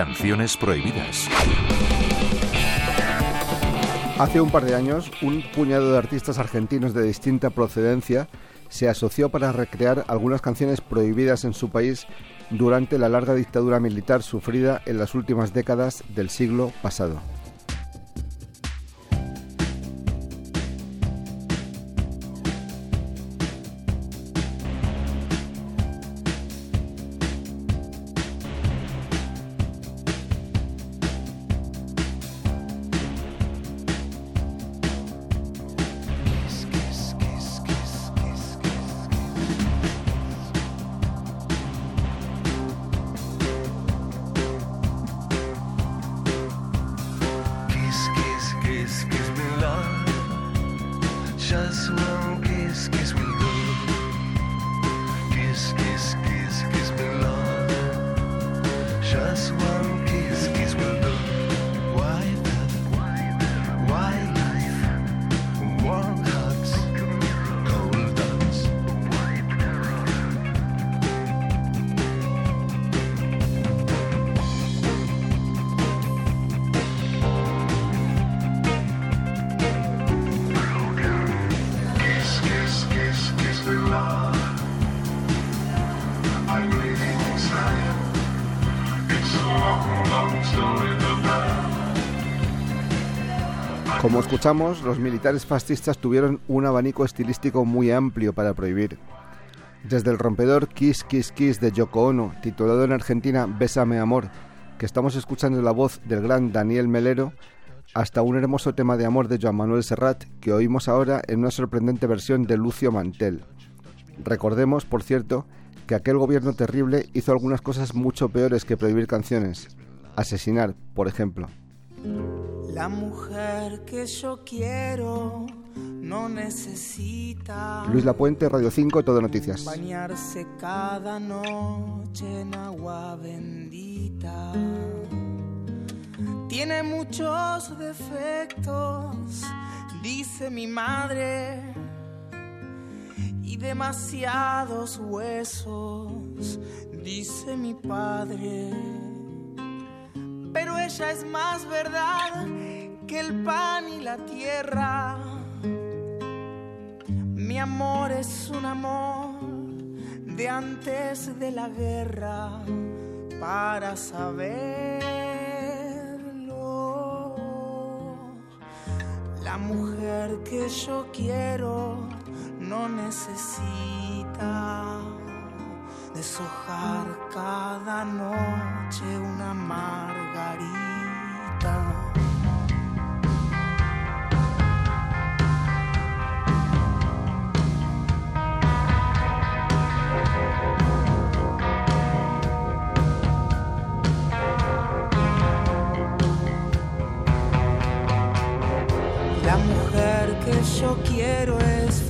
Canciones prohibidas. Hace un par de años, un puñado de artistas argentinos de distinta procedencia se asoció para recrear algunas canciones prohibidas en su país durante la larga dictadura militar sufrida en las últimas décadas del siglo pasado. Como escuchamos, los militares fascistas tuvieron un abanico estilístico muy amplio para prohibir. Desde el rompedor Kiss Kiss Kiss de Yoko Ono, titulado en Argentina Bésame Amor, que estamos escuchando la voz del gran Daniel Melero, hasta un hermoso tema de amor de Joan Manuel Serrat, que oímos ahora en una sorprendente versión de Lucio Mantel. Recordemos, por cierto, que aquel gobierno terrible hizo algunas cosas mucho peores que prohibir canciones. Asesinar, por ejemplo. La mujer que yo quiero no necesita. Luis Lapuente, Radio 5, Todo Noticias. Bañarse cada noche en agua bendita. Tiene muchos defectos, dice mi madre, y demasiados huesos, dice mi padre pero ella es más verdad que el pan y la tierra. Mi amor es un amor de antes de la guerra para saberlo. La mujer que yo quiero no necesita deshojar cada noche una margarita. Quiero es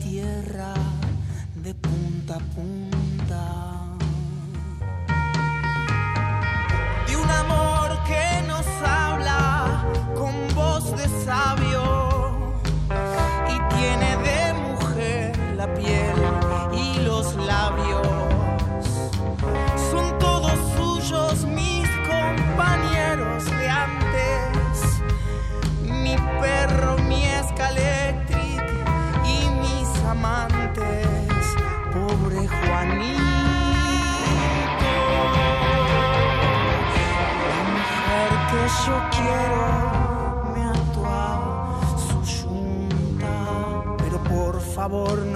tiene de mujer favor no